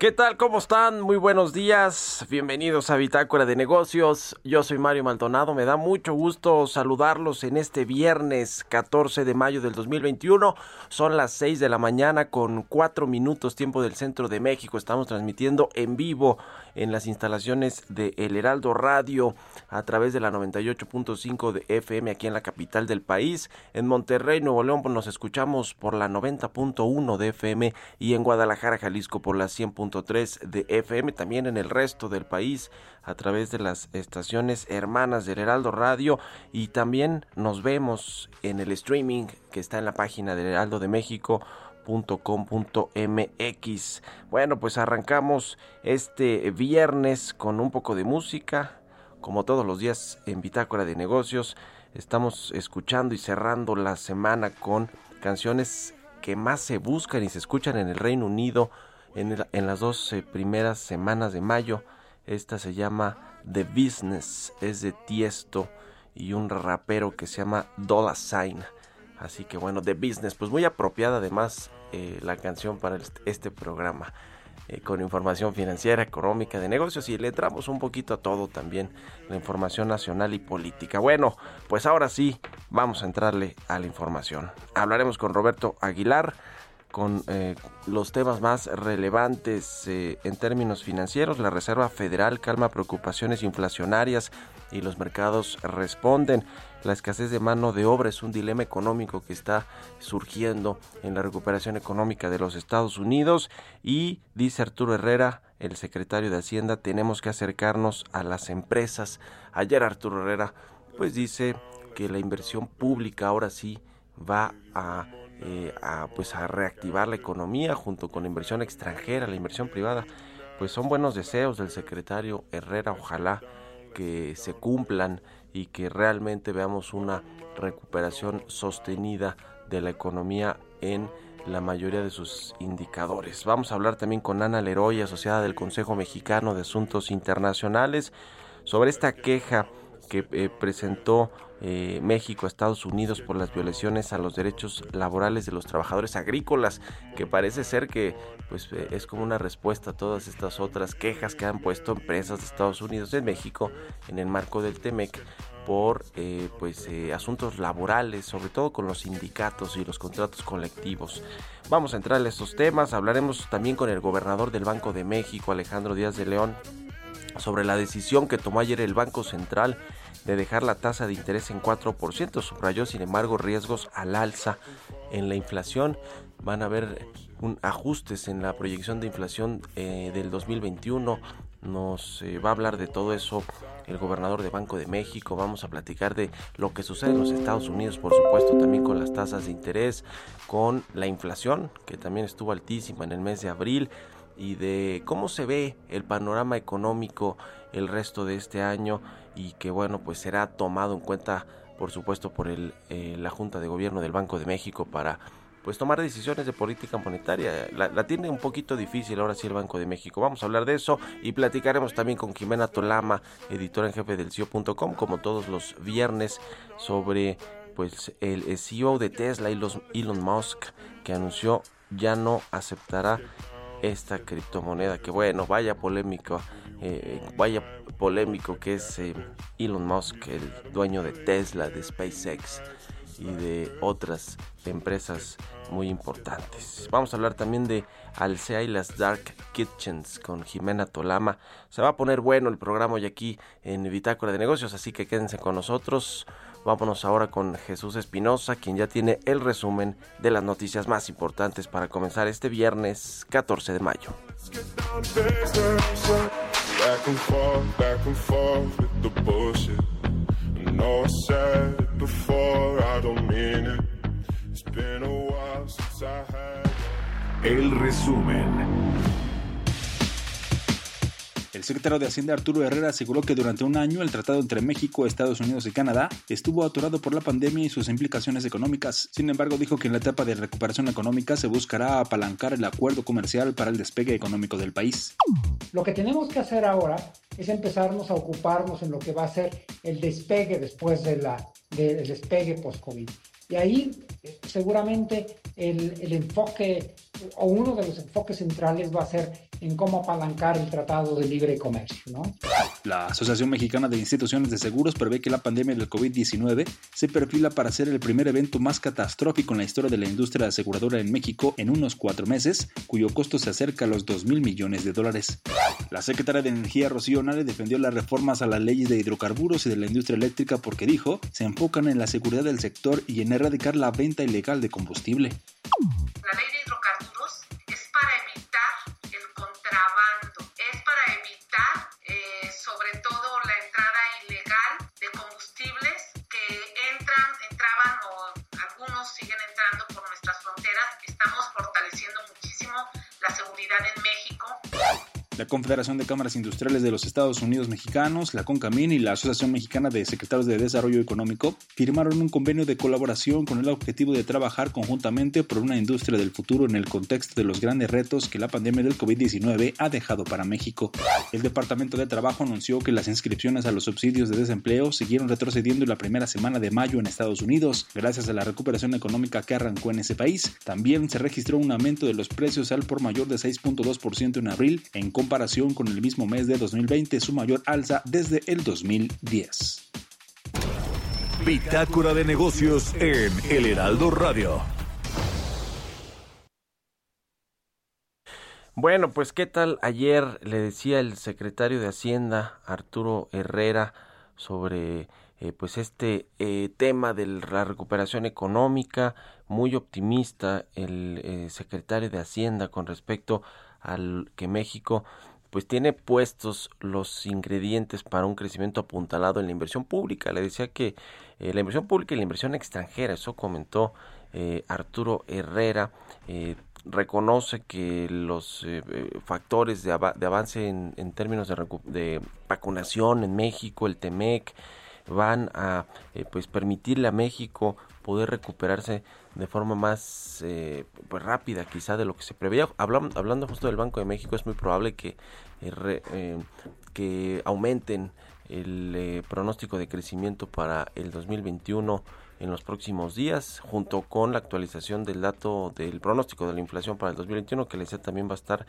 ¿Qué tal? ¿Cómo están? Muy buenos días. Bienvenidos a Bitácora de Negocios. Yo soy Mario Maldonado. Me da mucho gusto saludarlos en este viernes 14 de mayo del 2021. Son las 6 de la mañana con 4 minutos tiempo del centro de México. Estamos transmitiendo en vivo en las instalaciones de El Heraldo Radio a través de la 98.5 de FM aquí en la capital del país. En Monterrey, Nuevo León, pues, nos escuchamos por la 90.1 de FM y en Guadalajara, Jalisco por la 100.3 de FM. También en el resto del país a través de las estaciones hermanas del Heraldo Radio y también nos vemos en el streaming que está en la página del Heraldo de México .com.mx. Bueno, pues arrancamos este viernes con un poco de música, como todos los días en Bitácora de Negocios. Estamos escuchando y cerrando la semana con canciones que más se buscan y se escuchan en el Reino Unido en, en las dos eh, primeras semanas de mayo. Esta se llama The Business, es de Tiesto y un rapero que se llama Dollar Sign. Así que bueno, The Business, pues muy apropiada además eh, la canción para este programa. Eh, con información financiera, económica, de negocios y le entramos un poquito a todo también, la información nacional y política. Bueno, pues ahora sí, vamos a entrarle a la información. Hablaremos con Roberto Aguilar con eh, los temas más relevantes en términos financieros. La Reserva Federal calma preocupaciones inflacionarias y los mercados responden. La escasez de mano de obra es un dilema económico que está surgiendo en la recuperación económica de los Estados Unidos y dice Arturo Herrera, el secretario de Hacienda, tenemos que acercarnos a las empresas. Ayer Arturo Herrera pues dice que la inversión pública ahora sí va a eh, pues a reactivar la economía junto con la inversión extranjera, la inversión privada. Pues son buenos deseos del secretario Herrera, ojalá que se cumplan y que realmente veamos una recuperación sostenida de la economía en la mayoría de sus indicadores. Vamos a hablar también con Ana Leroy, asociada del Consejo Mexicano de Asuntos Internacionales, sobre esta queja que eh, presentó eh, México a Estados Unidos por las violaciones a los derechos laborales de los trabajadores agrícolas, que parece ser que pues eh, es como una respuesta a todas estas otras quejas que han puesto empresas de Estados Unidos en México en el marco del TEMEC por pues asuntos laborales, sobre todo con los sindicatos y los contratos colectivos. Vamos a entrar en estos temas, hablaremos también con el gobernador del Banco de México, Alejandro Díaz de León, sobre la decisión que tomó ayer el Banco Central de dejar la tasa de interés en 4%. Subrayó, sin embargo, riesgos al alza en la inflación. Van a haber un ajustes en la proyección de inflación eh, del 2021. Nos eh, va a hablar de todo eso el gobernador de Banco de México. Vamos a platicar de lo que sucede en los Estados Unidos, por supuesto, también con las tasas de interés, con la inflación, que también estuvo altísima en el mes de abril y de cómo se ve el panorama económico el resto de este año y que bueno pues será tomado en cuenta por supuesto por el, eh, la Junta de Gobierno del Banco de México para pues tomar decisiones de política monetaria. La, tiene un poquito difícil ahora sí el Banco de México. Vamos a hablar de eso y platicaremos también con Jimena Tolama, editora en jefe del CIO.com, como todos los viernes, sobre pues el CEO de Tesla, Elon Musk, que anunció ya no aceptará esta criptomoneda. Que bueno, vaya polémico, eh, vaya polémico que es eh, Elon Musk, el dueño de Tesla, de SpaceX y de otras empresas muy importantes. Vamos a hablar también de Alsea y las Dark Kitchens con Jimena Tolama. Se va a poner bueno el programa hoy aquí en Bitácora de Negocios, así que quédense con nosotros. Vámonos ahora con Jesús Espinosa, quien ya tiene el resumen de las noticias más importantes para comenzar este viernes 14 de mayo. El resumen. El secretario de Hacienda Arturo Herrera aseguró que durante un año el tratado entre México, Estados Unidos y Canadá estuvo atorado por la pandemia y sus implicaciones económicas. Sin embargo, dijo que en la etapa de recuperación económica se buscará apalancar el acuerdo comercial para el despegue económico del país. Lo que tenemos que hacer ahora es empezarnos a ocuparnos en lo que va a ser el despegue después de la, del despegue post-COVID. Y ahí eh, seguramente el, el enfoque o uno de los enfoques centrales va a ser en cómo apalancar el Tratado de Libre Comercio. ¿no? La Asociación Mexicana de Instituciones de Seguros prevé que la pandemia del COVID-19 se perfila para ser el primer evento más catastrófico en la historia de la industria aseguradora en México en unos cuatro meses, cuyo costo se acerca a los 2 mil millones de dólares. La secretaria de Energía Rocío Nale defendió las reformas a las leyes de hidrocarburos y de la industria eléctrica porque dijo se enfocan en la seguridad del sector y en erradicar la venta ilegal de combustible. La ley de hidrocarburos para evitar contrabando. Es para evitar eh, sobre todo la entrada ilegal de combustibles que entran, entraban o algunos siguen entrando por nuestras fronteras. Estamos fortaleciendo muchísimo la seguridad en México. La Confederación de Cámaras Industriales de los Estados Unidos Mexicanos, la CONCAMIN y la Asociación Mexicana de Secretarios de Desarrollo Económico firmaron un convenio de colaboración con el objetivo de trabajar conjuntamente por una industria del futuro en el contexto de los grandes retos que la pandemia del COVID-19 ha dejado para México. El Departamento de Trabajo anunció que las inscripciones a los subsidios de desempleo siguieron retrocediendo en la primera semana de mayo en Estados Unidos, gracias a la recuperación económica que arrancó en ese país. También se registró un aumento de los precios al por mayor de 6.2% en abril en comparación con el mismo mes de 2020, su mayor alza desde el 2010. Bitácora de negocios en El Heraldo Radio. Bueno, pues qué tal ayer le decía el secretario de Hacienda Arturo Herrera sobre eh, pues este eh, tema de la recuperación económica, muy optimista el eh, secretario de Hacienda con respecto al que México pues tiene puestos los ingredientes para un crecimiento apuntalado en la inversión pública. Le decía que eh, la inversión pública y la inversión extranjera, eso comentó eh, Arturo Herrera, eh, reconoce que los factores de, avance en, términos de, de, vacunación en México, el TEMEC, van a pues permitirle a México poder recuperarse de forma más eh, pues rápida quizá de lo que se preveía. Hablando, hablando justo del Banco de México, es muy probable que, eh, eh, que aumenten el pronóstico de crecimiento para el 2021 en los próximos días, junto con la actualización del dato del pronóstico de la inflación para el 2021, que le decía también va a estar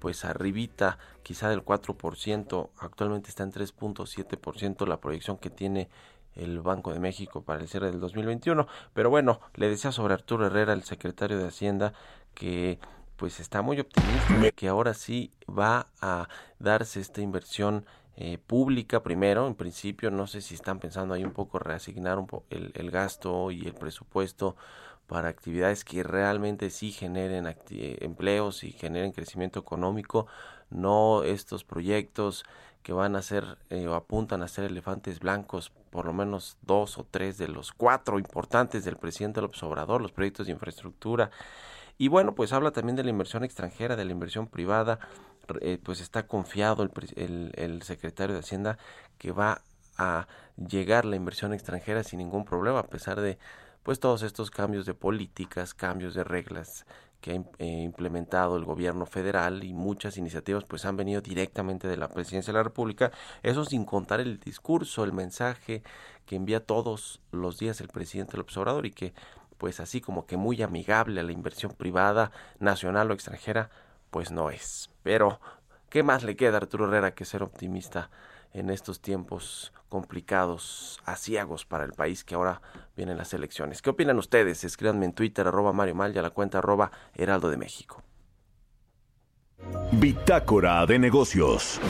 pues arribita quizá del 4%, actualmente está en 3.7% la proyección que tiene el Banco de México para el cierre del 2021. Pero bueno, le decía sobre Arturo Herrera, el secretario de Hacienda, que pues está muy optimista que ahora sí va a darse esta inversión eh, pública primero, en principio, no sé si están pensando ahí un poco reasignar un el, el, gasto y el presupuesto para actividades que realmente sí generen empleos y generen crecimiento económico, no estos proyectos que van a ser eh, o apuntan a ser elefantes blancos, por lo menos dos o tres de los cuatro importantes del presidente López Obrador, los proyectos de infraestructura. Y bueno, pues habla también de la inversión extranjera, de la inversión privada, eh, pues está confiado el, el secretario de Hacienda que va a llegar la inversión extranjera sin ningún problema, a pesar de pues todos estos cambios de políticas, cambios de reglas que ha eh, implementado el gobierno federal y muchas iniciativas pues han venido directamente de la presidencia de la República, eso sin contar el discurso, el mensaje que envía todos los días el presidente López Obrador y que pues así como que muy amigable a la inversión privada, nacional o extranjera, pues no es. Pero, ¿qué más le queda a Arturo Herrera que ser optimista en estos tiempos complicados, asiagos para el país que ahora vienen las elecciones. ¿Qué opinan ustedes? Escríbanme en Twitter, arroba Mario Mal a la cuenta arroba Heraldo de México. Bitácora de negocios.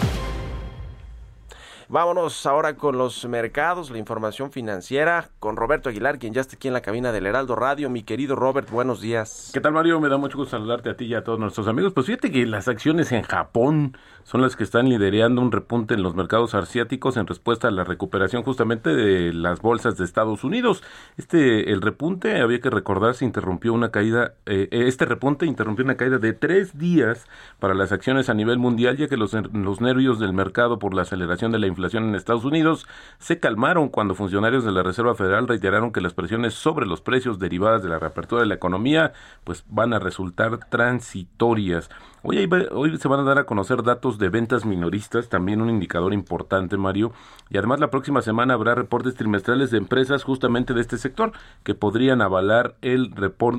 Vámonos ahora con los mercados, la información financiera, con Roberto Aguilar, quien ya está aquí en la cabina del Heraldo Radio. Mi querido Robert, buenos días. ¿Qué tal, Mario? Me da mucho gusto saludarte a ti y a todos nuestros amigos. Pues fíjate que las acciones en Japón son las que están liderando un repunte en los mercados asiáticos en respuesta a la recuperación justamente de las bolsas de Estados Unidos. Este, el repunte, había que recordar, se interrumpió una caída, eh, este repunte interrumpió una caída de tres días para las acciones a nivel mundial, ya que los, los nervios del mercado por la aceleración de la inflación en Estados Unidos se calmaron cuando funcionarios de la Reserva Federal reiteraron que las presiones sobre los precios derivadas de la reapertura de la economía pues van a resultar transitorias. Hoy, hoy se van a dar a conocer datos de ventas minoristas, también un indicador importante, Mario, y además la próxima semana habrá reportes trimestrales de empresas justamente de este sector que podrían avalar el,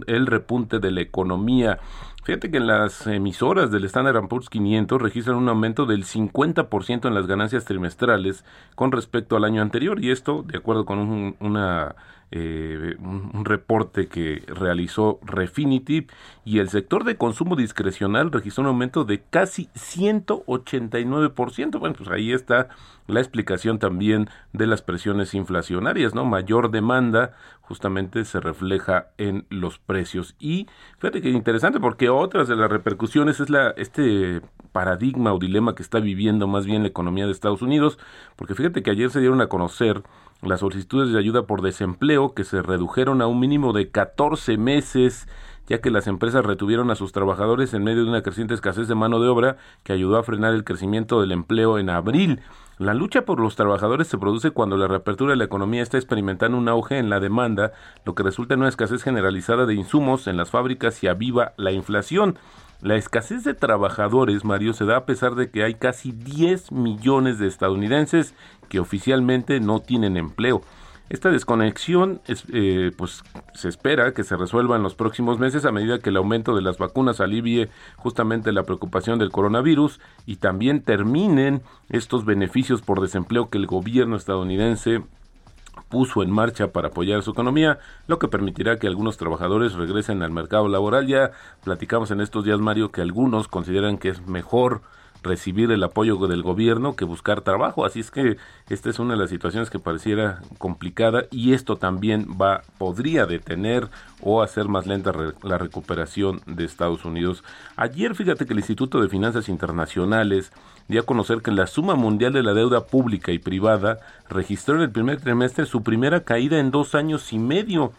el repunte de la economía. Fíjate que en las emisoras del Standard Poor's 500 registran un aumento del 50% en las ganancias trimestrales con respecto al año anterior y esto de acuerdo con un, una eh, un, reporte que realizó Refinitiv y el sector de consumo discrecional registró un aumento de casi 189%. Bueno, pues ahí está la explicación también de las presiones inflacionarias, ¿no? Mayor demanda justamente se refleja en los precios. Y fíjate que interesante porque otras de las repercusiones es la este paradigma o dilema que está viviendo más bien la economía de Estados Unidos, porque fíjate que ayer se dieron a conocer las solicitudes de ayuda por desempleo que se redujeron a un mínimo de 14 meses ya que las empresas retuvieron a sus trabajadores en medio de una creciente escasez de mano de obra que ayudó a frenar el crecimiento del empleo en abril. La lucha por los trabajadores se produce cuando la reapertura de la economía está experimentando un auge en la demanda, lo que resulta en una escasez generalizada de insumos en las fábricas y aviva la inflación. La escasez de trabajadores, Mario, se da a pesar de que hay casi 10 millones de estadounidenses que oficialmente no tienen empleo. Esta desconexión es, eh, pues, se espera que se resuelva en los próximos meses a medida que el aumento de las vacunas alivie justamente la preocupación del coronavirus y también terminen estos beneficios por desempleo que el gobierno estadounidense puso en marcha para apoyar su economía, lo que permitirá que algunos trabajadores regresen al mercado laboral. Ya platicamos en estos días, Mario, que algunos consideran que es mejor recibir el apoyo del gobierno que buscar trabajo. Así es que esta es una de las situaciones que pareciera complicada y esto también va podría detener o hacer más lenta la recuperación de Estados Unidos. Ayer fíjate que el Instituto de Finanzas Internacionales dio a conocer que la suma mundial de la deuda pública y privada registró en el primer trimestre su primera caída en dos años y medio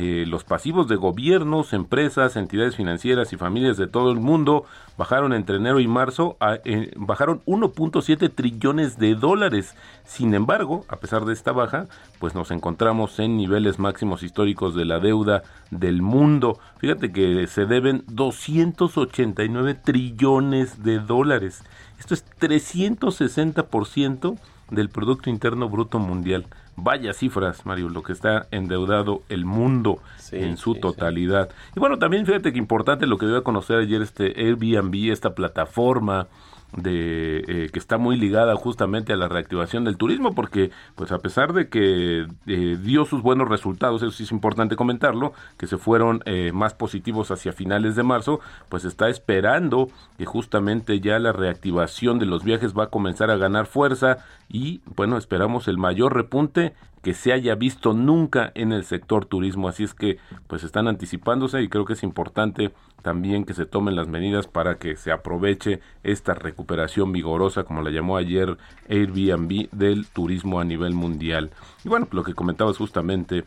eh, los pasivos de gobiernos, empresas, entidades financieras y familias de todo el mundo bajaron entre enero y marzo, eh, bajaron 1.7 trillones de dólares. Sin embargo, a pesar de esta baja, pues nos encontramos en niveles máximos históricos de la deuda del mundo. Fíjate que se deben 289 trillones de dólares. Esto es 360% del Producto Interno Bruto Mundial. Vaya cifras, Mario, lo que está endeudado el mundo en su totalidad. Y bueno, también fíjate que importante lo que dio a conocer ayer este Airbnb, esta plataforma de eh, que está muy ligada justamente a la reactivación del turismo porque pues a pesar de que eh, dio sus buenos resultados eso sí es importante comentarlo que se fueron eh, más positivos hacia finales de marzo pues está esperando que justamente ya la reactivación de los viajes va a comenzar a ganar fuerza y bueno esperamos el mayor repunte que se haya visto nunca en el sector turismo. Así es que pues están anticipándose y creo que es importante también que se tomen las medidas para que se aproveche esta recuperación vigorosa, como la llamó ayer Airbnb, del turismo a nivel mundial. Y bueno, lo que comentabas justamente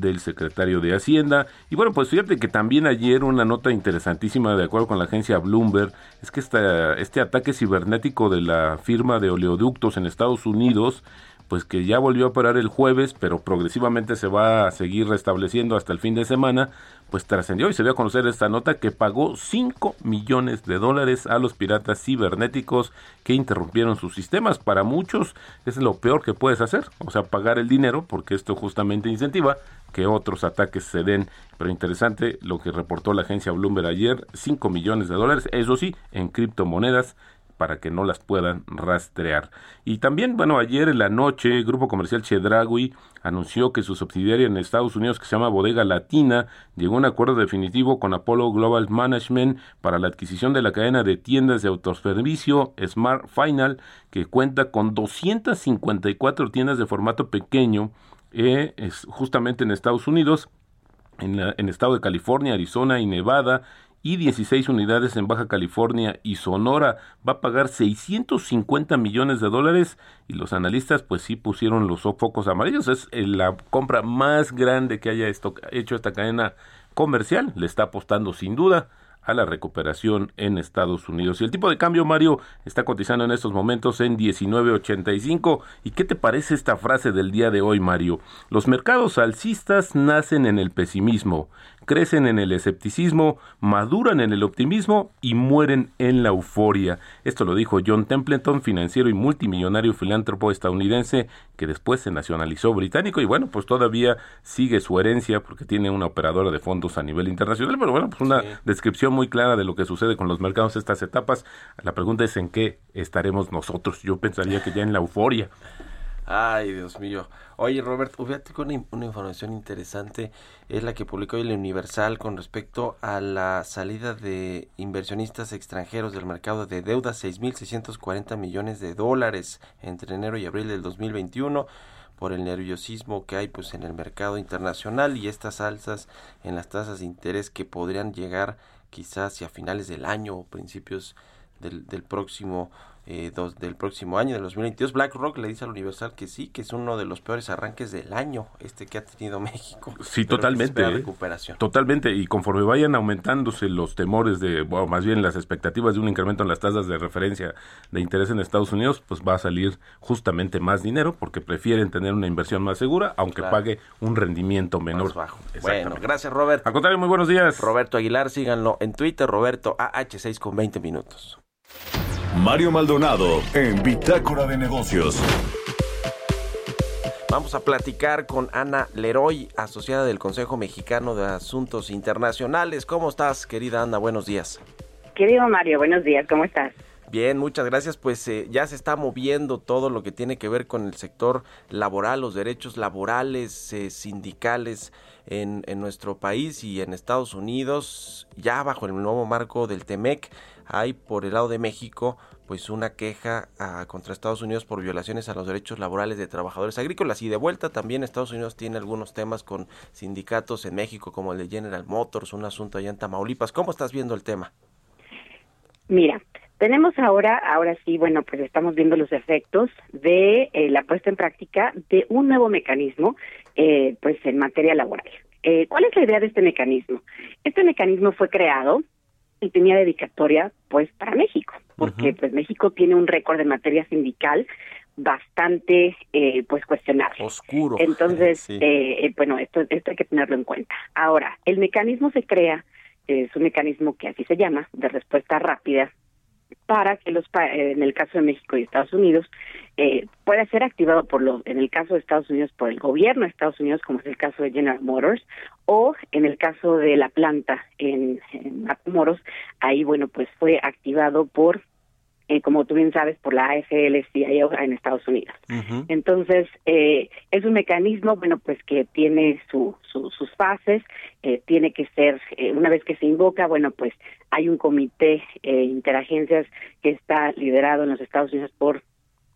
del secretario de Hacienda. Y bueno, pues fíjate que también ayer una nota interesantísima, de acuerdo con la agencia Bloomberg, es que esta, este ataque cibernético de la firma de oleoductos en Estados Unidos pues que ya volvió a operar el jueves, pero progresivamente se va a seguir restableciendo hasta el fin de semana, pues trascendió y se dio a conocer esta nota que pagó 5 millones de dólares a los piratas cibernéticos que interrumpieron sus sistemas. Para muchos es lo peor que puedes hacer, o sea, pagar el dinero, porque esto justamente incentiva que otros ataques se den. Pero interesante lo que reportó la agencia Bloomberg ayer, 5 millones de dólares, eso sí, en criptomonedas para que no las puedan rastrear. Y también, bueno, ayer en la noche, el Grupo Comercial Chedragui anunció que su subsidiaria en Estados Unidos, que se llama Bodega Latina, llegó a un acuerdo definitivo con Apollo Global Management para la adquisición de la cadena de tiendas de autoservicio Smart Final, que cuenta con 254 tiendas de formato pequeño, eh, es justamente en Estados Unidos, en, en el estado de California, Arizona y Nevada, y 16 unidades en Baja California y Sonora. Va a pagar 650 millones de dólares y los analistas pues sí pusieron los focos amarillos. Es eh, la compra más grande que haya hecho esta cadena comercial. Le está apostando sin duda a la recuperación en Estados Unidos. Y el tipo de cambio, Mario, está cotizando en estos momentos en 19.85. ¿Y qué te parece esta frase del día de hoy, Mario? Los mercados alcistas nacen en el pesimismo, crecen en el escepticismo, maduran en el optimismo y mueren en la euforia. Esto lo dijo John Templeton, financiero y multimillonario filántropo estadounidense que después se nacionalizó británico y bueno, pues todavía sigue su herencia porque tiene una operadora de fondos a nivel internacional, pero bueno, pues una descripción muy clara de lo que sucede con los mercados estas etapas. La pregunta es en qué estaremos nosotros. Yo pensaría que ya en la euforia. Ay, Dios mío. Oye, Robert, fíjate con una, información interesante es la que publicó el Universal con respecto a la salida de inversionistas extranjeros del mercado de deuda, 6.640 millones de dólares entre enero y abril del 2021 por el nerviosismo que hay pues en el mercado internacional y estas alzas en las tasas de interés que podrían llegar quizás hacia finales del año o principios del, del próximo eh, dos, del próximo año, de 2022. BlackRock le dice al Universal que sí, que es uno de los peores arranques del año este que ha tenido México. Sí, totalmente. ¿eh? recuperación. Totalmente. Y conforme vayan aumentándose los temores de, bueno, más bien las expectativas de un incremento en las tasas de referencia de interés en Estados Unidos, pues va a salir justamente más dinero porque prefieren tener una inversión más segura, aunque pague un rendimiento menor. bajo. Bueno, gracias Robert. Al contrario, muy buenos días. Roberto Aguilar, síganlo en Twitter, Roberto AH6 con 20 minutos. Mario Maldonado en Bitácora de Negocios. Vamos a platicar con Ana Leroy, asociada del Consejo Mexicano de Asuntos Internacionales. ¿Cómo estás, querida Ana? Buenos días. Querido Mario, buenos días, ¿cómo estás? Bien, muchas gracias. Pues eh, ya se está moviendo todo lo que tiene que ver con el sector laboral, los derechos laborales, eh, sindicales en, en nuestro país y en Estados Unidos, ya bajo el nuevo marco del TEMEC hay por el lado de México pues una queja ah, contra Estados Unidos por violaciones a los derechos laborales de trabajadores agrícolas y de vuelta también Estados Unidos tiene algunos temas con sindicatos en México como el de General Motors, un asunto allá en Tamaulipas. ¿Cómo estás viendo el tema? Mira, tenemos ahora, ahora sí, bueno, pues estamos viendo los efectos de eh, la puesta en práctica de un nuevo mecanismo, eh, pues en materia laboral. Eh, ¿Cuál es la idea de este mecanismo? Este mecanismo fue creado y tenía dedicatoria pues para México, porque pues México tiene un récord en materia sindical bastante eh, pues cuestionable. Oscuro. Entonces, eh, bueno, esto, esto hay que tenerlo en cuenta. Ahora, el mecanismo se crea, es un mecanismo que así se llama, de respuesta rápida para que los en el caso de México y Estados Unidos eh, pueda ser activado por los en el caso de Estados Unidos por el gobierno de Estados Unidos como es el caso de General Motors o en el caso de la planta en, en Motors ahí bueno pues fue activado por eh, como tú bien sabes, por la AFL-CIO en Estados Unidos. Entonces, eh, es un mecanismo, bueno, pues que tiene su, sus fases, eh, tiene que ser, eh, una vez que se invoca, bueno, pues hay un comité eh, interagencias que está liderado en los Estados Unidos por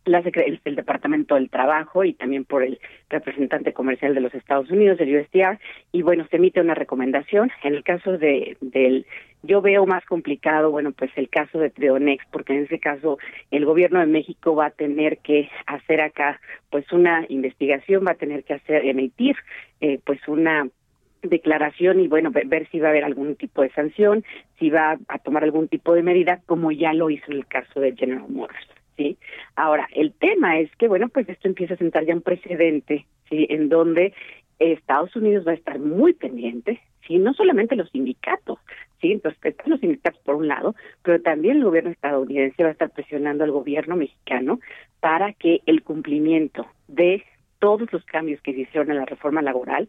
la, el, el, Departamento del Trabajo y también por el representante comercial de los Estados Unidos, el USTR, y bueno, se emite una recomendación. En el caso de del yo veo más complicado, bueno, pues el caso de Trionex, porque en ese caso el gobierno de México va a tener que hacer acá, pues una investigación, va a tener que hacer, emitir, eh, pues una declaración y bueno, ver, si va a haber algún tipo de sanción, si va a tomar algún tipo de medida, como ya lo hizo en el caso de General Motors. ¿Sí? Ahora, el tema es que, bueno, pues esto empieza a sentar ya un precedente, ¿sí? En donde Estados Unidos va a estar muy pendiente, ¿sí? No solamente los sindicatos, ¿sí? Entonces, los sindicatos por un lado, pero también el gobierno estadounidense va a estar presionando al gobierno mexicano para que el cumplimiento de todos los cambios que hicieron en la reforma laboral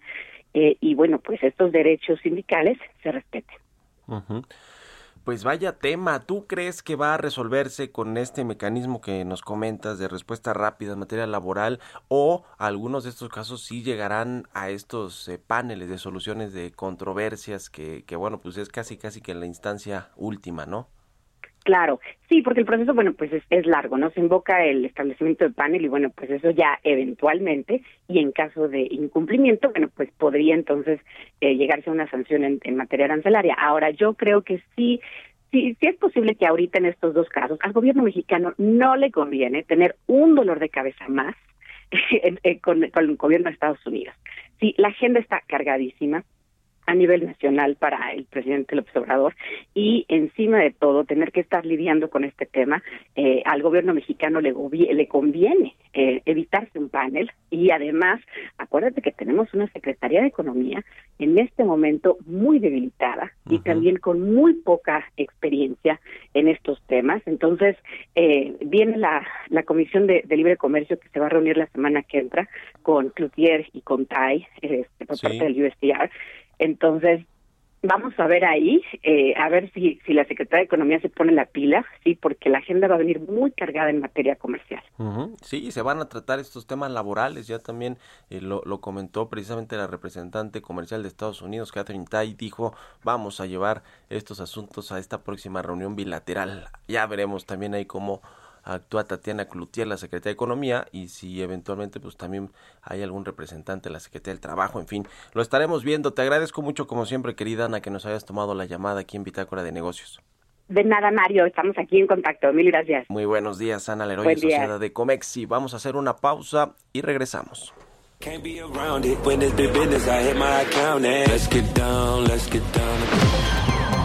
eh, y, bueno, pues estos derechos sindicales se respeten. Pues vaya tema, ¿tú crees que va a resolverse con este mecanismo que nos comentas de respuesta rápida en materia laboral o algunos de estos casos sí llegarán a estos eh, paneles de soluciones de controversias que, que bueno, pues es casi casi que en la instancia última, ¿no? Claro, sí, porque el proceso, bueno, pues es, largo, ¿no? Se invoca el establecimiento del panel y bueno, pues eso ya eventualmente y en caso de incumplimiento, bueno, pues podría entonces eh, llegarse a una sanción en, en materia arancelaria. Ahora, yo creo que sí, sí, sí es posible que ahorita en estos dos casos al gobierno mexicano no le conviene tener un dolor de cabeza más eh, con, con el gobierno de Estados Unidos. Sí, la agenda está cargadísima, a nivel nacional para el presidente López Obrador y encima de todo tener que estar lidiando con este tema eh, al gobierno mexicano le, le conviene eh, evitarse un panel y además acuérdate que tenemos una Secretaría de Economía en este momento muy debilitada y también con muy poca experiencia en estos temas. Entonces eh, viene la, la Comisión de, Libre Comercio que se va a reunir la semana que entra con Cloutier y con Tai este, por parte del USDR entonces, vamos a ver ahí, eh, a ver si, si la Secretaría de Economía se pone la pila, sí, porque la agenda va a venir muy cargada en materia comercial. Sí, se van a tratar estos temas laborales, ya también eh, lo, lo, comentó precisamente la representante comercial de Estados Unidos, Catherine Tai, dijo, vamos a llevar estos asuntos a esta próxima reunión bilateral. Ya veremos también ahí cómo actúa Tatiana Cloutier, la Secretaría de Economía, y si eventualmente pues también hay algún representante de la Secretaría del Trabajo, en fin, lo estaremos viendo. Te agradezco mucho, como siempre, querida Ana, que nos hayas tomado la llamada aquí en Bitácora de Negocios. De nada, Mario, estamos aquí en contacto. Mil gracias. Muy buenos días, Ana Leroy, Sociedad de Comexi. Vamos a hacer una pausa y regresamos.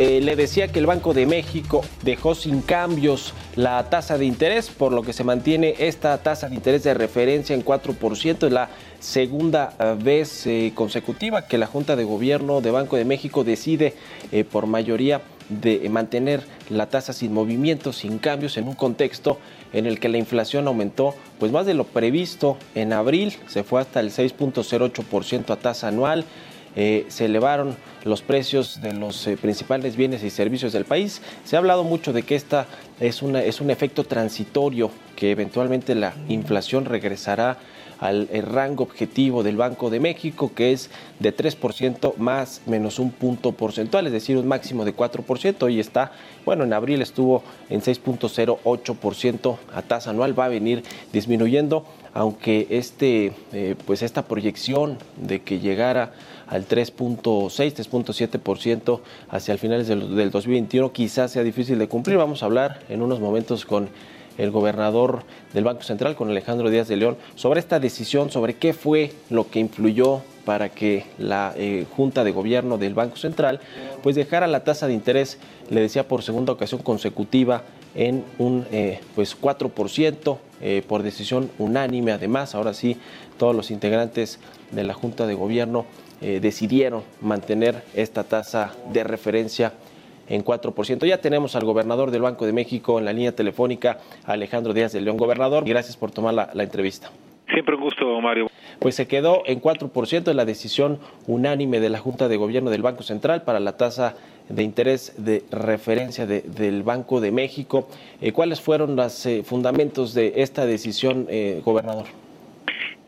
Eh, le decía que el Banco de México dejó sin cambios la tasa de interés, por lo que se mantiene esta tasa de interés de referencia en 4%. Es la segunda eh, vez eh, consecutiva que la Junta de Gobierno de Banco de México decide por mayoría de mantener la tasa sin movimientos, sin cambios, en un contexto en el que la inflación aumentó pues más de lo previsto en abril, se fue hasta el 6.08% a tasa anual. Eh, se elevaron los precios de los eh, principales bienes y servicios del país. Se ha hablado mucho de que esta es, una, es un efecto transitorio, que eventualmente la inflación regresará al rango objetivo del Banco de México, que es de 3% más menos un punto porcentual, es decir, un máximo de 4%. Hoy está, bueno, en abril estuvo en 6.08% a tasa anual, va a venir disminuyendo, aunque este, eh, pues esta proyección de que llegara al 3.6, 3.7% hacia el finales del, del 2021 quizás sea difícil de cumplir. Vamos a hablar en unos momentos con el gobernador del Banco Central, con Alejandro Díaz de León, sobre esta decisión, sobre qué fue lo que influyó para que la eh, Junta de Gobierno del Banco Central pues dejara la tasa de interés, le decía por segunda ocasión consecutiva, en un eh, pues 4% eh, por decisión unánime. Además, ahora sí, todos los integrantes de la Junta de Gobierno eh, decidieron mantener esta tasa de referencia en 4%. Ya tenemos al gobernador del Banco de México en la línea telefónica, Alejandro Díaz de León. Gobernador, gracias por tomar la, la entrevista. Siempre un gusto, Mario. Pues se quedó en 4% en la decisión unánime de la Junta de Gobierno del Banco Central para la tasa de interés de referencia del Banco de México. Eh, ¿Cuáles fueron los eh, fundamentos de esta decisión, eh, gobernador?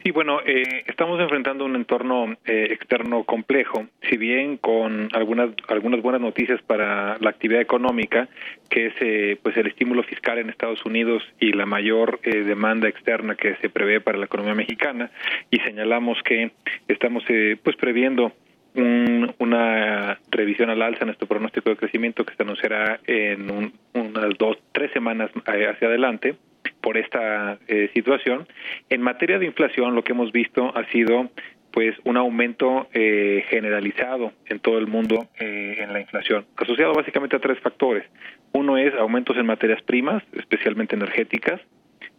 Sí, bueno, eh, estamos enfrentando un entorno eh, externo complejo, si bien con algunas algunas buenas noticias para la actividad económica, que es eh, pues el estímulo fiscal en Estados Unidos y la mayor demanda externa que se prevé para la economía mexicana, y señalamos que estamos pues previendo una revisión al alza en nuestro pronóstico de crecimiento que se anunciará en unas dos, tres semanas hacia adelante por esta eh, situación. En materia de inflación, lo que hemos visto ha sido pues un aumento eh, generalizado en todo el mundo eh, en la inflación, asociado básicamente a tres factores. Uno es aumentos en materias primas, especialmente energéticas.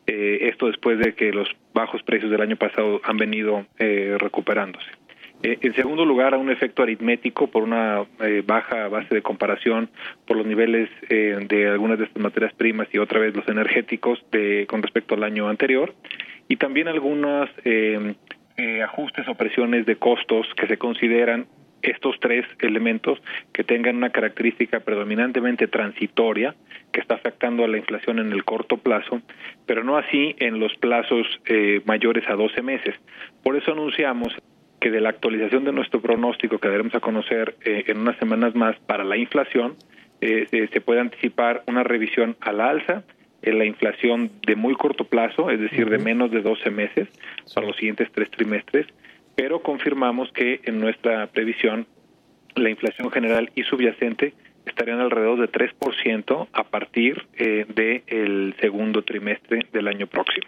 esto después de que los bajos precios del año pasado han venido recuperándose. Eh, en segundo lugar, a un efecto aritmético por una eh, baja base de comparación por los niveles eh, de algunas de estas materias primas y otra vez los energéticos de, con respecto al año anterior. Y también algunos ajustes o presiones de costos que se consideran estos tres elementos que tengan una característica predominantemente transitoria que está afectando a la inflación en el corto plazo, pero no así en los plazos mayores a 12 meses. Por eso anunciamos que de la actualización de nuestro pronóstico que daremos a conocer eh, en unas semanas más para la inflación, eh, se puede anticipar una revisión a la alza en la inflación de muy corto plazo, es decir, de menos de 12 meses para los siguientes tres trimestres, pero confirmamos que en nuestra previsión la inflación general y subyacente estarían alrededor de 3% a partir eh, del segundo trimestre del año próximo.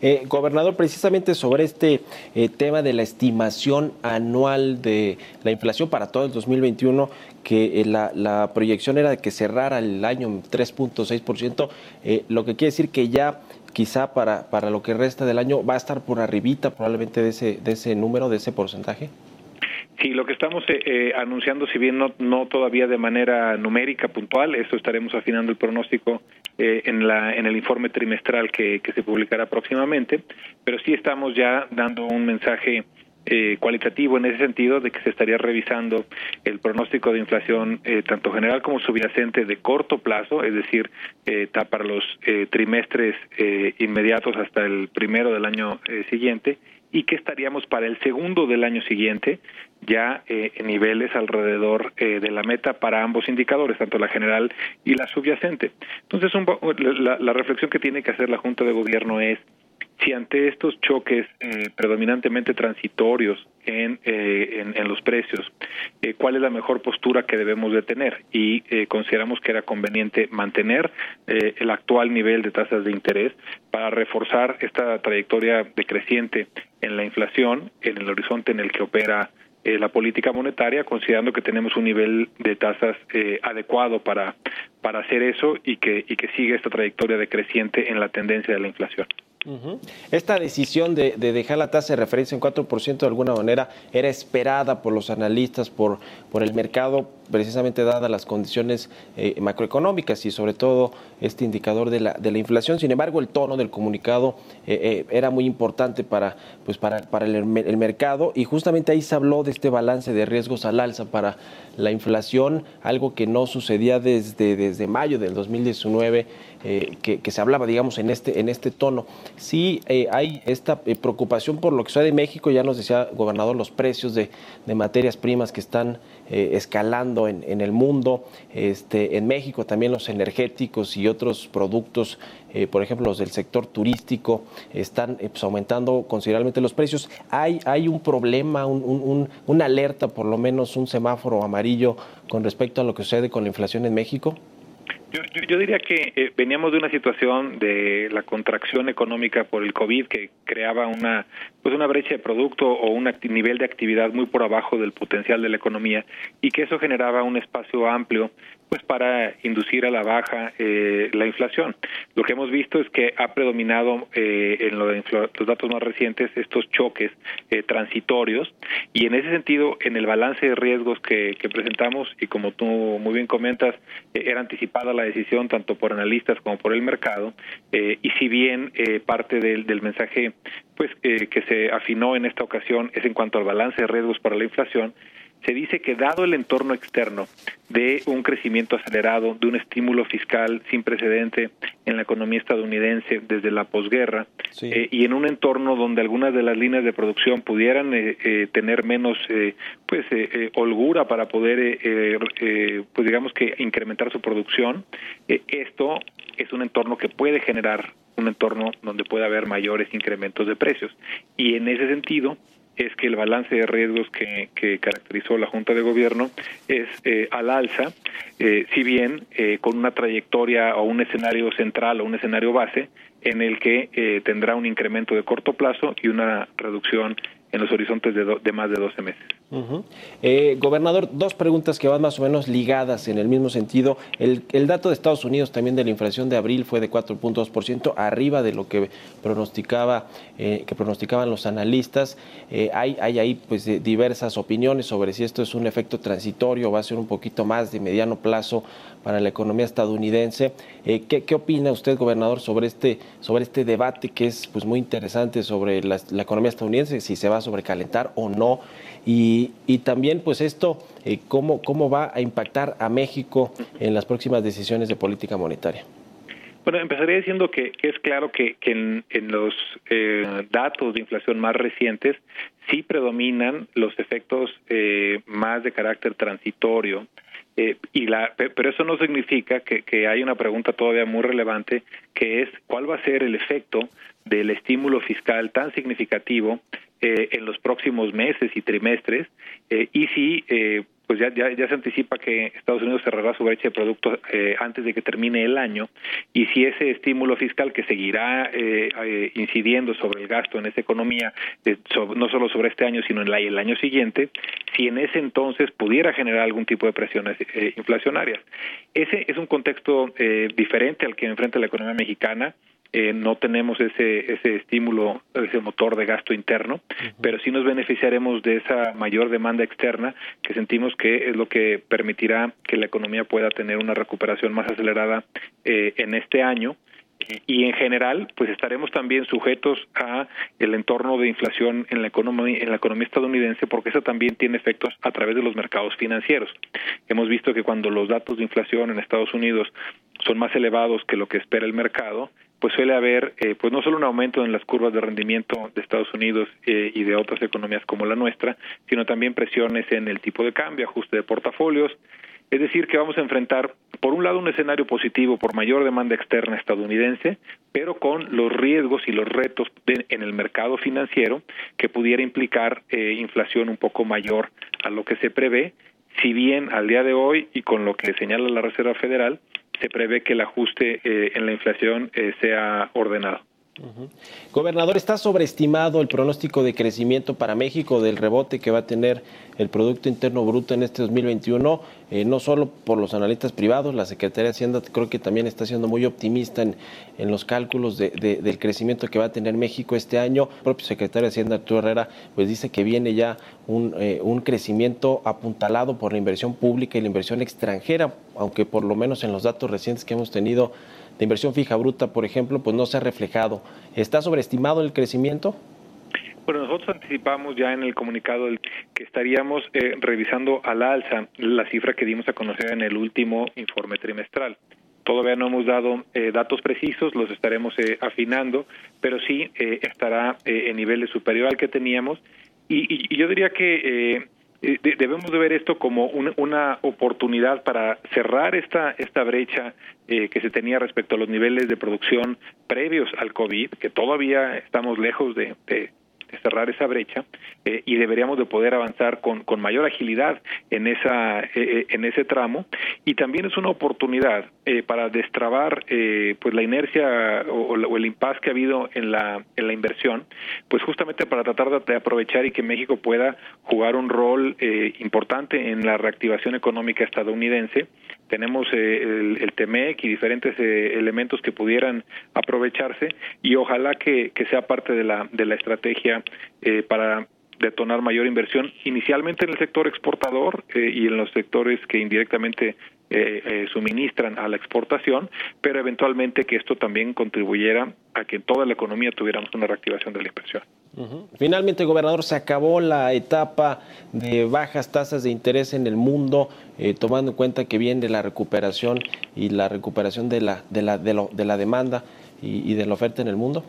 Eh, gobernador, precisamente sobre este eh, tema de la estimación anual de la inflación para todo el 2021, que eh, la, proyección era de que cerrara el año en 3.6%, lo que quiere decir que ya quizá para, para lo que resta del año va a estar por arribita probablemente de ese, de ese número, de ese porcentaje. Sí, lo que estamos eh, eh, anunciando, si bien no, no todavía de manera numérica puntual, eso estaremos afinando el pronóstico eh, en, la, en el informe trimestral que, que se publicará próximamente, pero sí estamos ya dando un mensaje cualitativo en ese sentido de que se estaría revisando el pronóstico de inflación tanto general como subyacente de corto plazo, es decir, para los trimestres inmediatos hasta el primero del año siguiente y que estaríamos para el segundo del año siguiente ya eh, en niveles alrededor eh, de la meta para ambos indicadores, tanto la general y la subyacente. Entonces, la, la reflexión que tiene que hacer la Junta de Gobierno es si ante estos choques eh, predominantemente transitorios en, eh, en, los precios, eh, cuál es la mejor postura que debemos de tener y consideramos que era conveniente mantener el actual nivel de tasas de interés para reforzar esta trayectoria decreciente en la inflación en el horizonte en el que opera la política monetaria, considerando que tenemos un nivel de tasas adecuado para, para hacer eso y que, y que sigue esta trayectoria decreciente en la tendencia de la inflación. Esta decisión de, dejar la tasa de referencia en 4% de alguna manera era esperada por los analistas, por, por el mercado, precisamente dadas las condiciones eh, macroeconómicas y sobre todo este indicador de la, de la inflación. Sin embargo, el tono del comunicado eh, eh, era muy importante para, pues para, para el, el, mercado y justamente ahí se habló de este balance de riesgos al alza para la inflación, algo que no sucedía desde, desde mayo del 2019, que, que, se hablaba, digamos, en este, en este tono. Sí hay esta preocupación por lo que sucede en México, ya nos decía gobernador, los precios de, de materias primas que están escalando en, el mundo, este, en México también los energéticos y otros productos, eh, por ejemplo los del sector turístico, están eh, pues, aumentando considerablemente los precios. Hay, hay un problema, un, una alerta, por lo menos un semáforo amarillo con respecto a lo que sucede con la inflación en México. Yo, yo, diría que eh, veníamos de una situación de la contracción económica por el COVID que creaba una pues una brecha de producto o un nivel de actividad muy por abajo del potencial de la economía y que eso generaba un espacio amplio pues para inducir a la baja eh, la inflación. Lo que hemos visto es que ha predominado eh, en los datos más recientes estos choques eh, transitorios y en ese sentido en el balance de riesgos que, que presentamos y como tú muy bien comentas eh, era anticipada la decisión tanto por analistas como por el mercado eh, y si bien eh, parte del, del mensaje pues que se afinó en esta ocasión es en cuanto al balance de riesgos para la inflación se dice que dado el entorno externo de un crecimiento acelerado, de un estímulo fiscal sin precedente en la economía estadounidense desde la posguerra, eh, y en un entorno donde algunas de las líneas de producción pudieran eh, eh, tener menos pues holgura para poder pues digamos que incrementar su producción, esto es un entorno que puede generar un entorno donde puede haber mayores incrementos de precios. Y en ese sentido, es que el balance de riesgos que, caracterizó la Junta de Gobierno es eh, al alza, eh, si bien eh, con una trayectoria o un escenario central o un escenario base en el que tendrá un incremento de corto plazo y una reducción en los horizontes de, más de 12 meses. Eh, gobernador, dos preguntas que van más o menos ligadas en el mismo sentido. El, dato de Estados Unidos también de la inflación de abril fue de 4.2%, arriba de lo que pronosticaba, eh, que pronosticaban los analistas. Eh, hay, hay ahí pues diversas opiniones sobre si esto es un efecto transitorio, va a ser un poquito más de mediano plazo para la economía estadounidense. ¿qué, ¿qué, opina usted, gobernador, sobre este, sobre este debate que es pues muy interesante sobre la, economía estadounidense, si se va a sobrecalentar o no? Y, y también, pues esto, eh, ¿cómo, ¿cómo va a impactar a México en las próximas decisiones de política monetaria? Bueno, empezaría diciendo que, es claro que, en, los eh, datos de inflación más recientes sí predominan los efectos eh, más de carácter transitorio. Y la, pero eso no significa que, que hay una pregunta todavía muy relevante, que es cuál va a ser el efecto del estímulo fiscal tan significativo eh, en los próximos meses y trimestres eh, y si eh, pues ya, ya, se anticipa que Estados Unidos cerrará su brecha de productos antes de que termine el año y si ese estímulo fiscal que seguirá incidiendo sobre el gasto en esa economía, no solo sobre este año, sino en el año siguiente, si en ese entonces pudiera generar algún tipo de presiones inflacionarias. Ese es un contexto diferente al que enfrenta la economía mexicana eh, no tenemos ese, ese estímulo, ese motor de gasto interno, pero sí nos beneficiaremos de esa mayor demanda externa que sentimos que es lo que permitirá que la economía pueda tener una recuperación más acelerada eh, en este año y en general pues estaremos también sujetos a el entorno de inflación en la economía en la economía estadounidense porque eso también tiene efectos a través de los mercados financieros. Hemos visto que cuando los datos de inflación en Estados Unidos son más elevados que lo que espera el mercado, pues suele haber eh, pues no solo un aumento en las curvas de rendimiento de Estados Unidos eh, y de otras economías como la nuestra, sino también presiones en el tipo de cambio, ajuste de portafolios. Es decir, que vamos a enfrentar, por un lado, un escenario positivo por mayor demanda externa estadounidense, pero con los riesgos y los retos en el mercado financiero que pudiera implicar eh, inflación un poco mayor a lo que se prevé, si bien al día de hoy y con lo que señala la Reserva Federal, se prevé que el ajuste eh, en la inflación eh, sea ordenado. Gobernador, ¿está sobreestimado el pronóstico de crecimiento para México del rebote que va a tener el Producto Interno Bruto en este 2021? Eh, no solo por los analistas privados, la Secretaría de Hacienda creo que también está siendo muy optimista en, en los cálculos de, del crecimiento que va a tener México este año. El propio secretario de Hacienda, Arturo Herrera, pues dice que viene ya un, eh, un crecimiento apuntalado por la inversión pública y la inversión extranjera, aunque por lo menos en los datos recientes que hemos tenido de inversión fija bruta, por ejemplo, pues no se ha reflejado. ¿Está sobreestimado el crecimiento? Bueno, nosotros anticipamos ya en el comunicado que estaríamos eh, revisando al alza la cifra que dimos a conocer en el último informe trimestral. Todavía no hemos dado eh, datos precisos, los estaremos eh, afinando, pero sí estará en niveles superior al que teníamos. Y, y yo diría que eh, debemos de ver esto como una oportunidad para cerrar esta esta brecha eh, que se tenía respecto a los niveles de producción previos al COVID, que todavía estamos lejos de, cerrar esa brecha eh, y deberíamos de poder avanzar con, con mayor agilidad en esa en ese tramo y también es una oportunidad para destrabar pues la inercia o, o, el impasse que ha habido en la en la inversión pues justamente para tratar de aprovechar y que México pueda jugar un rol eh, importante en la reactivación económica estadounidense. Tenemos eh, el, el, TEMEC y diferentes eh, elementos que pudieran aprovecharse y ojalá que, sea parte de la, de la estrategia para detonar mayor inversión inicialmente en el sector exportador y en los sectores que indirectamente eh, eh, suministran a la exportación, pero eventualmente que esto también contribuyera a que en toda la economía tuviéramos una reactivación de la inversión. Finalmente, gobernador, se acabó la etapa de bajas tasas de interés en el mundo, eh, tomando en cuenta que viene la recuperación y la recuperación de la, de la, de la demanda y, de la oferta en el mundo.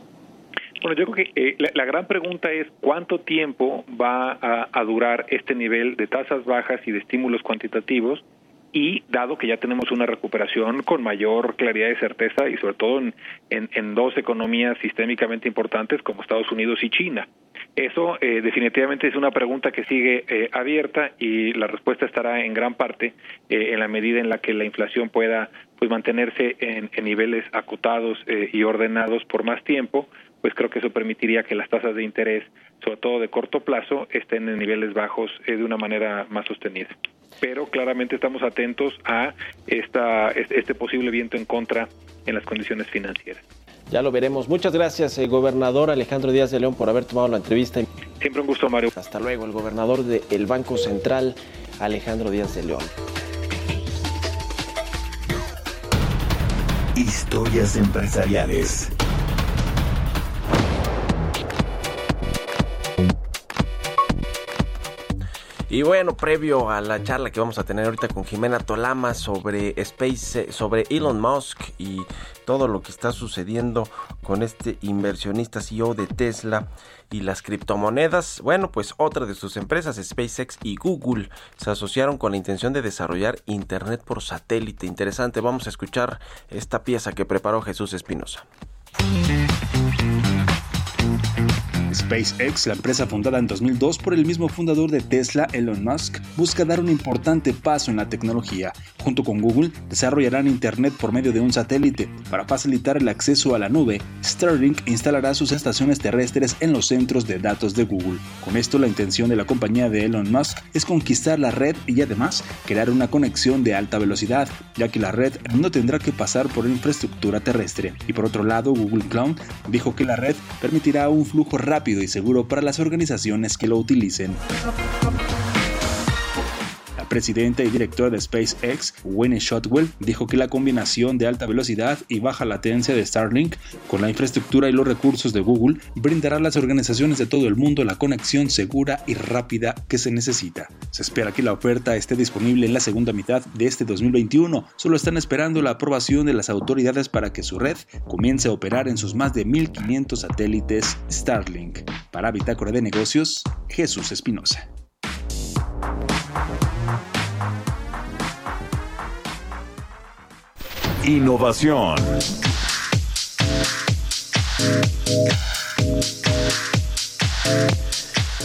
Bueno, yo creo que eh, la, gran pregunta es cuánto tiempo va a, durar este nivel de tasas bajas y de estímulos cuantitativos y dado que ya tenemos una recuperación con mayor claridad y certeza y sobre todo en, dos economías sistémicamente importantes como Estados Unidos y China. Eso eh, definitivamente es una pregunta que sigue eh, abierta y la respuesta estará en gran parte eh, en la medida en la que la inflación pueda pues mantenerse en, en niveles acotados y ordenados por más tiempo, pues creo que eso permitiría que las tasas de interés, sobre todo de corto plazo, estén en niveles bajos de una manera más sostenida pero claramente estamos atentos a esta, este posible viento en contra en las condiciones financieras. Ya lo veremos. Muchas gracias, eh, gobernador Alejandro Díaz de León, por haber tomado la entrevista. Siempre un gusto, Mario. Hasta luego, el gobernador del Banco Central, Alejandro Díaz de León. Historias empresariales. Y bueno, previo a la charla que vamos a tener ahorita con Jimena Tolama sobre Space, sobre Elon Musk y todo lo que está sucediendo con este inversionista CEO de Tesla y las criptomonedas. Bueno, pues otra de sus empresas, SpaceX y Google, se asociaron con la intención de desarrollar Internet por satélite. Interesante, vamos a escuchar esta pieza que preparó Jesús Espinosa. SpaceX, la empresa fundada en 2002 por el mismo fundador de Tesla, Elon Musk, busca dar un importante paso en la tecnología. Junto con Google, desarrollarán Internet por medio de un satélite. Para facilitar el acceso a la nube, Starlink instalará sus estaciones terrestres en los centros de datos de Google. Con esto, la intención de la compañía de Elon Musk es conquistar la red y además crear una conexión de alta velocidad, ya que la red no tendrá que pasar por infraestructura terrestre. Y por otro lado, Google Cloud dijo que la red permitirá un flujo rápido rápido y seguro para las organizaciones que lo utilicen presidenta y directora de SpaceX, Winnie Shotwell, dijo que la combinación de alta velocidad y baja latencia de Starlink con la infraestructura y los recursos de Google brindará a las organizaciones de todo el mundo la conexión segura y rápida que se necesita. Se espera que la oferta esté disponible en la segunda mitad de este 2021. Solo están esperando la aprobación de las autoridades para que su red comience a operar en sus más de 1.500 satélites Starlink. Para Bitácora de Negocios, Jesús Espinosa. Innovación.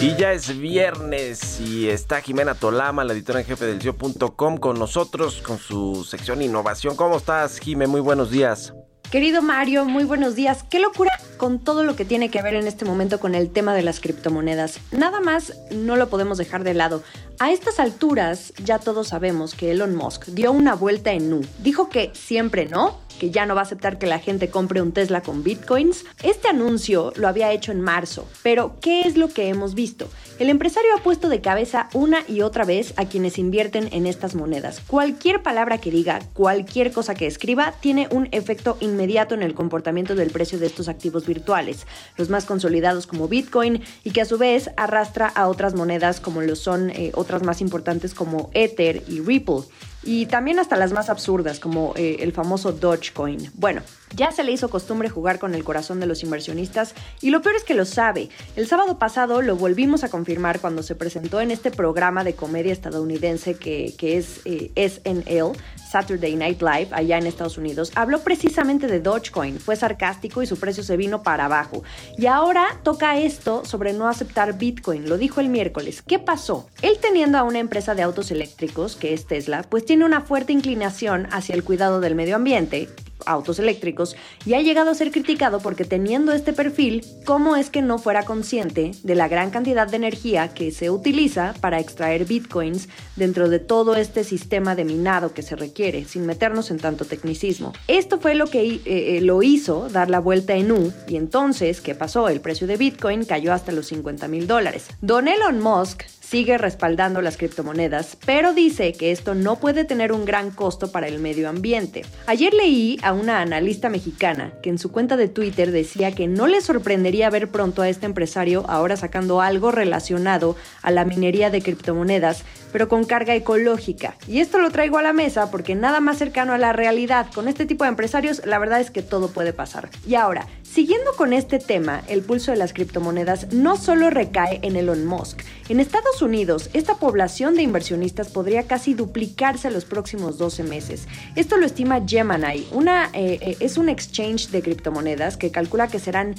Y ya es viernes y está Jimena Tolama, la editora en jefe del CIO.com, con nosotros con su sección Innovación. ¿Cómo estás, Jime? Muy buenos días. Querido Mario, muy buenos días. Qué locura con todo lo que tiene que ver en este momento con el tema de las criptomonedas. Nada más no lo podemos dejar de lado. A estas alturas ya todos sabemos que Elon Musk dio una vuelta en Nu. Dijo que siempre no, que ya no va a aceptar que la gente compre un Tesla con bitcoins. Este anuncio lo había hecho en marzo, pero ¿qué es lo que hemos visto? El empresario ha puesto de cabeza una y otra vez a quienes invierten en estas monedas. Cualquier palabra que diga, cualquier cosa que escriba, tiene un efecto inmediato en el comportamiento del precio de estos activos virtuales, los más consolidados como Bitcoin y que a su vez arrastra a otras monedas como lo son eh, otras más importantes como Ether y Ripple y también hasta las más absurdas, como eh, el famoso Dogecoin. Bueno, ya se le hizo costumbre jugar con el corazón de los inversionistas y lo peor es que lo sabe. El sábado pasado lo volvimos a confirmar cuando se presentó en este programa de comedia estadounidense que, es eh, SNL, Saturday Night Live, allá en Estados Unidos. Habló precisamente de Dogecoin, fue sarcástico y su precio se vino para abajo. Y ahora toca esto sobre no aceptar Bitcoin, lo dijo el miércoles. ¿Qué pasó? Él teniendo a una empresa de autos eléctricos, que es Tesla, pues tiene una fuerte inclinación hacia el cuidado del medio ambiente, autos eléctricos, y ha llegado a ser criticado porque teniendo este perfil, ¿cómo es que no fuera consciente de la gran cantidad de energía que se utiliza para extraer bitcoins dentro de todo este sistema de minado que se requiere, sin meternos en tanto tecnicismo? Esto fue lo que eh, eh, lo hizo dar la vuelta en U, y entonces, ¿qué pasó? El precio de bitcoin cayó hasta los 50 mil dólares. Don Elon Musk sigue respaldando las criptomonedas, pero dice que esto no puede tener un gran costo para el medio ambiente. Ayer leí a una analista mexicana que en su cuenta de Twitter decía que no le sorprendería ver pronto a este empresario ahora sacando algo relacionado a la minería de criptomonedas, pero con carga ecológica. Y esto lo traigo a la mesa porque nada más cercano a la realidad con este tipo de empresarios, la verdad es que todo puede pasar. Y ahora, siguiendo con este tema, el pulso de las criptomonedas no solo recae en Elon Musk. En Estados Unidos, esta población de inversionistas podría casi duplicarse en los próximos 12 meses. Esto lo estima Gemini, una, eh, eh, es un exchange de criptomonedas que calcula que serán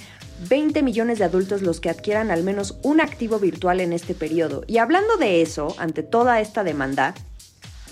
20 millones de adultos los que adquieran al menos un activo virtual en este periodo. Y hablando de eso, ante toda esta demanda,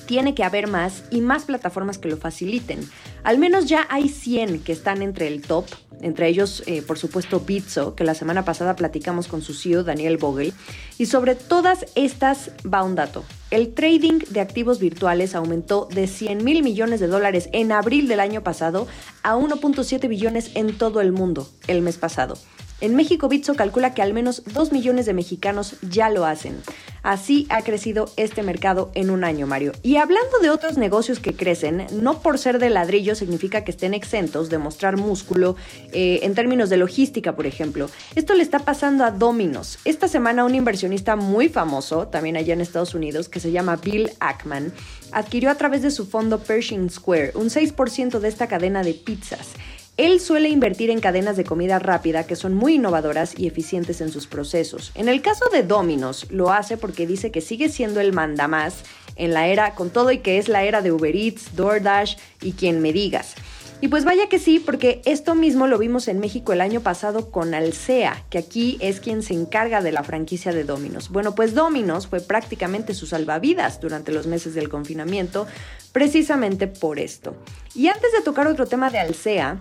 tiene que haber más y más plataformas que lo faciliten. Al menos ya hay 100 que están entre el top, entre ellos, eh, por supuesto, Bitso, que la semana pasada platicamos con su CEO, Daniel Vogel. Y sobre todas estas va un dato. El trading de activos virtuales aumentó de 100 mil millones de dólares en abril del año pasado a 1.7 billones en todo el mundo el mes pasado. En México, Bitso calcula que al menos 2 millones de mexicanos ya lo hacen. Así ha crecido este mercado en un año, Mario. Y hablando de otros negocios que crecen, no por ser de ladrillo significa que estén exentos de mostrar músculo eh, en términos de logística, por ejemplo. Esto le está pasando a Domino's. Esta semana un inversionista muy famoso, también allá en Estados Unidos, que se llama Bill Ackman, adquirió a través de su fondo Pershing Square un 6% de esta cadena de pizzas. Él suele invertir en cadenas de comida rápida que son muy innovadoras y eficientes en sus procesos. En el caso de Domino's, lo hace porque dice que sigue siendo el mandamás en la era, con todo y que es la era de Uber Eats, DoorDash y quien me digas. Y pues vaya que sí, porque esto mismo lo vimos en México el año pasado con Alsea, que aquí es quien se encarga de la franquicia de Domino's. Bueno, pues Domino's fue prácticamente su salvavidas durante los meses del confinamiento, precisamente por esto. Y antes de tocar otro tema de Alsea,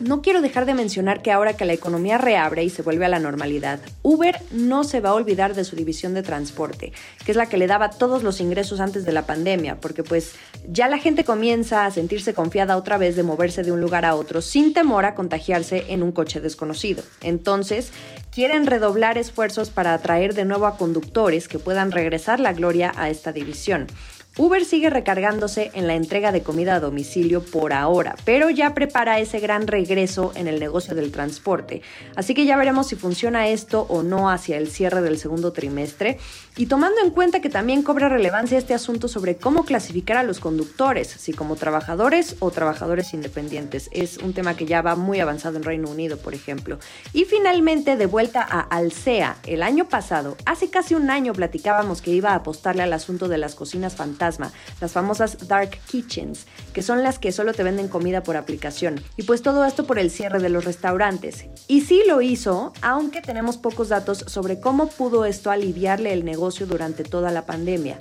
no quiero dejar de mencionar que ahora que la economía reabre y se vuelve a la normalidad, Uber no se va a olvidar de su división de transporte, que es la que le daba todos los ingresos antes de la pandemia, porque pues ya la gente comienza a sentirse confiada otra vez de moverse de un lugar a otro sin temor a contagiarse en un coche desconocido. Entonces, quieren redoblar esfuerzos para atraer de nuevo a conductores que puedan regresar la gloria a esta división. Uber sigue recargándose en la entrega de comida a domicilio por ahora, pero ya prepara ese gran regreso en el negocio del transporte. Así que ya veremos si funciona esto o no hacia el cierre del segundo trimestre. Y tomando en cuenta que también cobra relevancia este asunto sobre cómo clasificar a los conductores, si como trabajadores o trabajadores independientes. Es un tema que ya va muy avanzado en Reino Unido, por ejemplo. Y finalmente, de vuelta a Alsea, el año pasado, hace casi un año platicábamos que iba a apostarle al asunto de las cocinas fantásticas las famosas dark kitchens, que son las que solo te venden comida por aplicación. Y pues todo esto por el cierre de los restaurantes. Y sí lo hizo, aunque tenemos pocos datos sobre cómo pudo esto aliviarle el negocio durante toda la pandemia.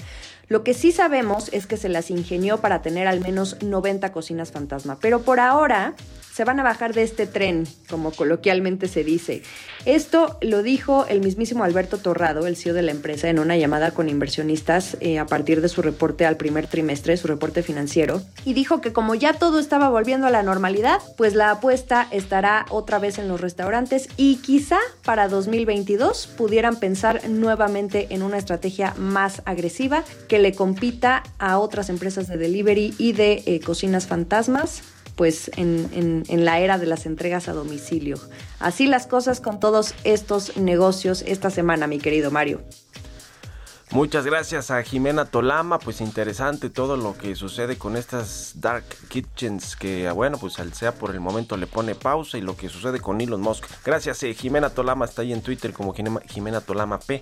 Lo que sí sabemos es que se las ingenió para tener al menos 90 cocinas fantasma, pero por ahora se van a bajar de este tren, como coloquialmente se dice. Esto lo dijo el mismísimo Alberto Torrado, el CEO de la empresa, en una llamada con inversionistas eh, a partir de su reporte al primer trimestre, su reporte financiero, y dijo que como ya todo estaba volviendo a la normalidad, pues la apuesta estará otra vez en los restaurantes y quizá para 2022 pudieran pensar nuevamente en una estrategia más agresiva que le compita a otras empresas de delivery y de eh, cocinas fantasmas pues en, en, la era de las entregas a domicilio. Así las cosas con todos estos negocios esta semana, mi querido Mario. Muchas gracias a Jimena Tolama, pues interesante todo lo que sucede con estas dark kitchens que bueno, pues al sea por el momento le pone pausa y lo que sucede con Elon Musk. Gracias, eh, Jimena Tolama está ahí en Twitter como Jimena Tolama P.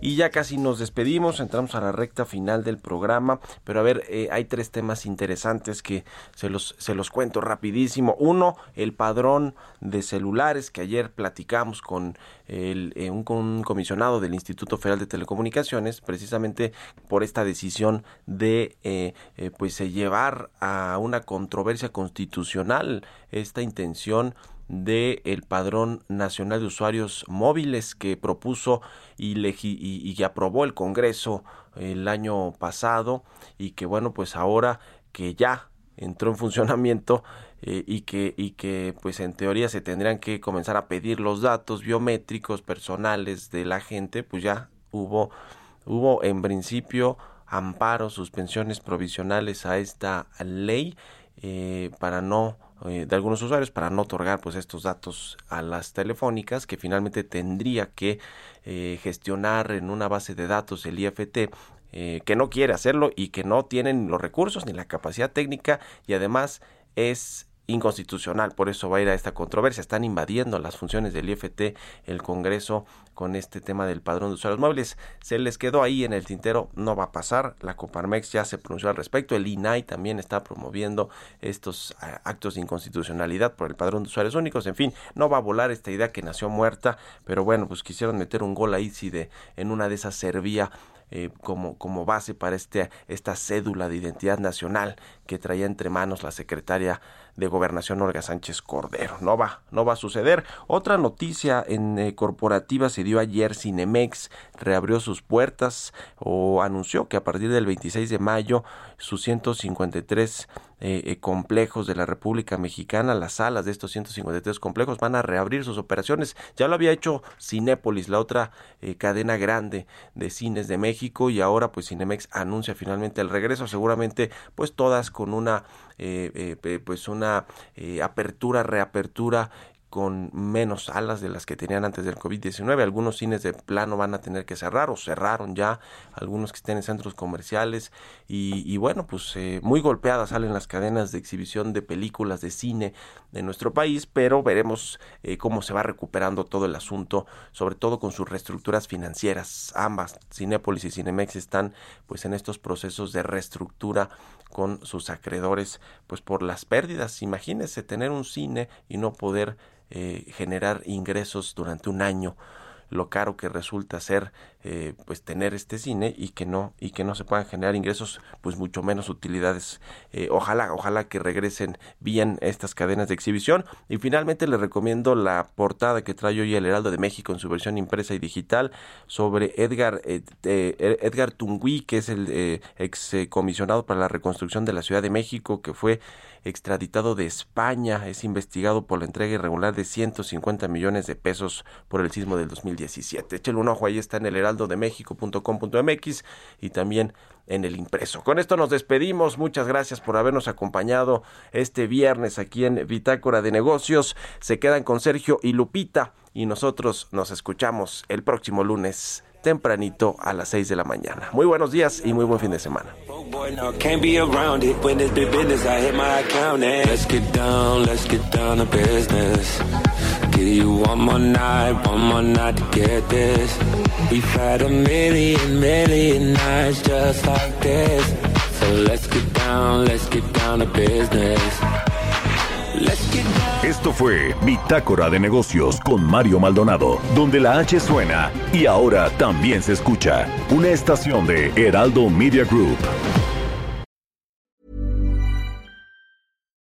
Y ya casi nos despedimos, entramos a la recta final del programa, pero a ver, eh, hay tres temas interesantes que se los, se los cuento rapidísimo. Uno, el padrón de celulares que ayer platicamos con, el, eh, un, comisionado del Instituto Federal de Telecomunicaciones, precisamente por esta decisión de eh, pues llevar a una controversia constitucional esta intención del el Padrón Nacional de Usuarios Móviles que propuso y, aprobó el Congreso el año pasado y que bueno pues ahora que ya entró en funcionamiento eh, y que y que pues en teoría se tendrían que comenzar a pedir los datos biométricos personales de la gente pues ya hubo hubo en principio amparos, suspensiones provisionales a esta ley eh, para no eh, de algunos usuarios para no otorgar pues estos datos a las telefónicas que finalmente tendría que eh, gestionar en una base de datos el IFT que no quiere hacerlo y que no tienen los recursos ni la capacidad técnica y además es inconstitucional, por eso va a ir a esta controversia. Están invadiendo las funciones del IFT, el Congreso, con este tema del padrón de usuarios móviles. Se les quedó ahí en el tintero, no va a pasar. La Coparmex ya se pronunció al respecto. El INAI también está promoviendo estos actos de inconstitucionalidad por el padrón de usuarios únicos. En fin, no va a volar esta idea que nació muerta, pero bueno, pues quisieron meter un gol ahí si de en una de esas servía eh, como, como base para este, esta cédula de identidad nacional que traía entre manos la secretaria de Gobernación Olga Sánchez Cordero. No va, no va a suceder. Otra noticia en eh, corporativa se dio ayer. Cinemex reabrió sus puertas o anunció que a partir del 26 de mayo sus 153 eh, eh, complejos de la República Mexicana, las salas de estos 153 complejos van a reabrir sus operaciones. Ya lo había hecho Cinépolis, la otra eh, cadena grande de cines de México, y ahora pues Cinemex anuncia finalmente el regreso, seguramente pues todas con una pues una apertura, reapertura con menos salas de las que tenían antes del COVID-19. Algunos cines de plano van a tener que cerrar o cerraron ya, algunos que estén en centros comerciales y, bueno, pues eh, muy golpeadas salen las cadenas de exhibición de películas de cine de nuestro país, pero veremos eh, cómo se va recuperando todo el asunto, sobre todo con sus reestructuras financieras. Ambas, Cinépolis y Cinemex, están pues en estos procesos de reestructura con sus acreedores, pues por las pérdidas. Imagínese tener un cine y no poder eh, generar ingresos durante un año lo caro que resulta ser eh, pues tener este cine y que no y que no se puedan generar ingresos pues mucho menos utilidades. Eh, ojalá ojalá que regresen bien estas cadenas de exhibición. Y finalmente les recomiendo la portada que trae hoy el Heraldo de México en su versión impresa y digital sobre Edgar eh, Edgar Tungui que es el ex comisionado para la reconstrucción de la Ciudad de México que fue extraditado de España. Es investigado por la entrega irregular de 150 millones de pesos por el sismo del 2017 échale un ojo ahí está en el Heraldo heraldodemexico.com.mx y también en el impreso. Con esto nos despedimos. Muchas gracias por habernos acompañado este viernes aquí en Bitácora de Negocios. Se quedan con Sergio y Lupita y nosotros nos escuchamos el próximo lunes tempranito a las 6 de la mañana. Muy buenos días y muy buen fin de semana. Give you one more night, one more night to get this. We've had a million, million nights just like this. So let's get down, let's get down to business. Esto fue Bitácora de Negocios con Mario Maldonado, donde la H suena y ahora también se escucha. Una estación de Heraldo Media Group.